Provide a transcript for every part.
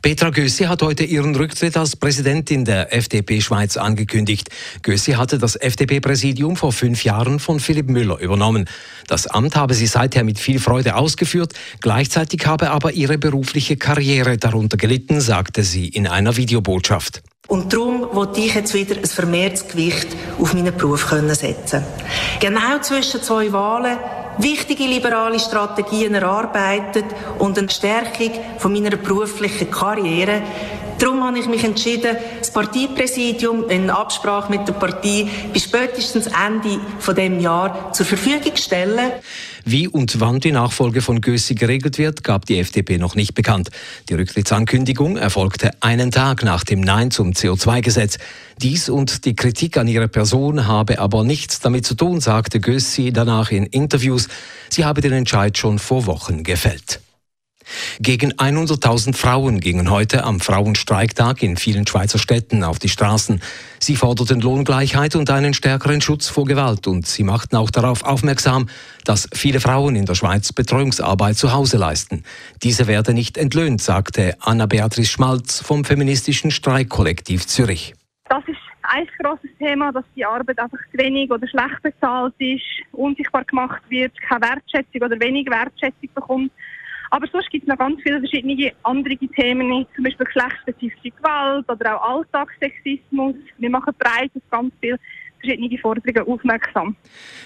Petra Gössi hat heute ihren Rücktritt als Präsidentin der FDP Schweiz angekündigt. Gössi hatte das FDP-Präsidium vor fünf Jahren von Philipp Müller übernommen. Das Amt habe sie seither mit viel Freude ausgeführt, gleichzeitig habe aber ihre berufliche Karriere darunter gelitten, sagte sie in einer Videobotschaft. Und darum wollte ich jetzt wieder ein vermehrtes Gewicht auf meinen Beruf setzen. Genau zwischen zwei Wahlen wichtige liberale Strategien erarbeitet und eine Stärkung von meiner beruflichen Karriere. Darum habe ich mich entschieden, das Parteipräsidium in Absprache mit der Partei bis spätestens Ende von dem Jahr zur Verfügung zu stellen. Wie und wann die Nachfolge von Gössi geregelt wird, gab die FDP noch nicht bekannt. Die Rücktrittsankündigung erfolgte einen Tag nach dem Nein zum CO2-Gesetz. Dies und die Kritik an ihrer Person habe aber nichts damit zu tun, sagte Gössi danach in Interviews. Sie habe den Entscheid schon vor Wochen gefällt. Gegen 100.000 Frauen gingen heute am Frauenstreiktag in vielen Schweizer Städten auf die Straßen. Sie forderten Lohngleichheit und einen stärkeren Schutz vor Gewalt und sie machten auch darauf aufmerksam, dass viele Frauen in der Schweiz Betreuungsarbeit zu Hause leisten. Diese werde nicht entlöhnt, sagte Anna-Beatrice Schmalz vom feministischen Streikkollektiv Zürich. Das ist ein grosses Thema, dass die Arbeit einfach zu wenig oder schlecht bezahlt ist, unsichtbar gemacht wird, keine Wertschätzung oder wenig Wertschätzung bekommt. Aber sonst gibt es noch ganz viele verschiedene andere Themen, zum Beispiel geschlechtsspezifische Gewalt oder auch Alltagssexismus. Wir machen breit auf ganz viele verschiedene Forderungen aufmerksam.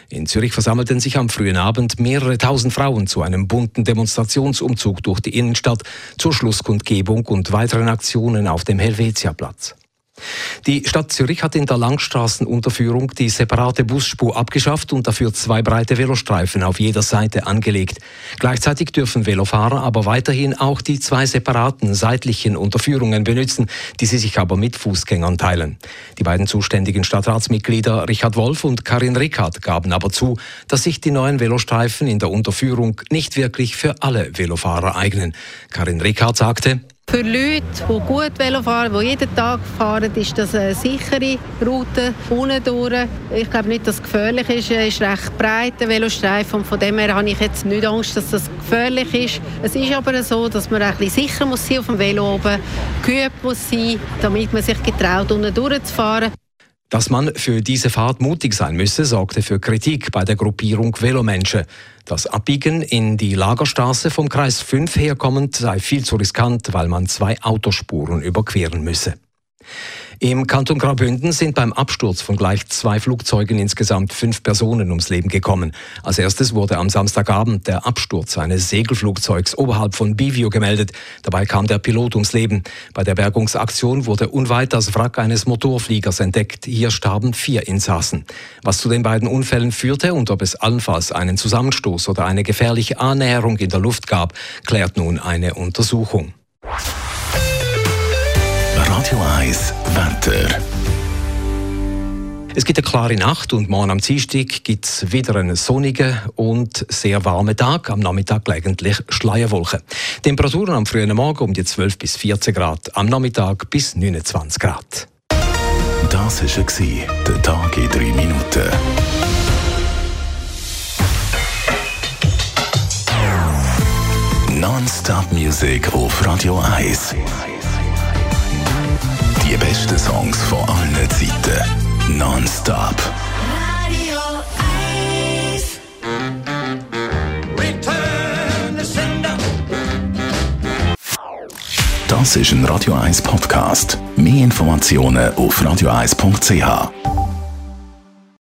In Zürich versammelten sich am frühen Abend mehrere tausend Frauen zu einem bunten Demonstrationsumzug durch die Innenstadt zur Schlusskundgebung und weiteren Aktionen auf dem Helvetiaplatz. Die Stadt Zürich hat in der Langstraßenunterführung die separate Busspur abgeschafft und dafür zwei breite Velostreifen auf jeder Seite angelegt. Gleichzeitig dürfen Velofahrer aber weiterhin auch die zwei separaten seitlichen Unterführungen benutzen, die sie sich aber mit Fußgängern teilen. Die beiden zuständigen Stadtratsmitglieder Richard Wolf und Karin Rickard gaben aber zu, dass sich die neuen Velostreifen in der Unterführung nicht wirklich für alle Velofahrer eignen. Karin Rickard sagte, für Leute, die gut Velo fahren, die jeden Tag fahren, ist das eine sichere Route unten durch. Ich glaube nicht, dass es gefährlich ist. Es ist recht breit, der Velostreifen. Und von dem her habe ich jetzt nicht Angst, dass das gefährlich ist. Es ist aber so, dass man ein bisschen sicher muss sein auf dem Velo oben, geübt muss sein, damit man sich getraut, unten durchzufahren. Dass man für diese Fahrt mutig sein müsse, sorgte für Kritik bei der Gruppierung Velomenschen. Das Abbiegen in die Lagerstraße vom Kreis 5 herkommend sei viel zu riskant, weil man zwei Autospuren überqueren müsse. Im Kanton Graubünden sind beim Absturz von gleich zwei Flugzeugen insgesamt fünf Personen ums Leben gekommen. Als erstes wurde am Samstagabend der Absturz eines Segelflugzeugs oberhalb von Bivio gemeldet. Dabei kam der Pilot ums Leben. Bei der Bergungsaktion wurde unweit das Wrack eines Motorfliegers entdeckt. Hier starben vier Insassen. Was zu den beiden Unfällen führte und ob es allenfalls einen Zusammenstoß oder eine gefährliche Annäherung in der Luft gab, klärt nun eine Untersuchung. Radio 1 Wetter. Es gibt eine klare Nacht und morgen am Dienstag gibt es wieder einen sonnigen und sehr warmen Tag. Am Nachmittag gelegentlich Schleierwolken. Temperaturen am frühen Morgen um die 12 bis 14 Grad, am Nachmittag bis 29 Grad. Das war der Tag in 3 Minuten. Non-Stop Music auf Radio 1. Die besten Songs von allen Zeiten. Non-stop. Radio 1. Return to sender. Das ist ein Radio 1 Podcast. Mehr Informationen auf radio1.ch.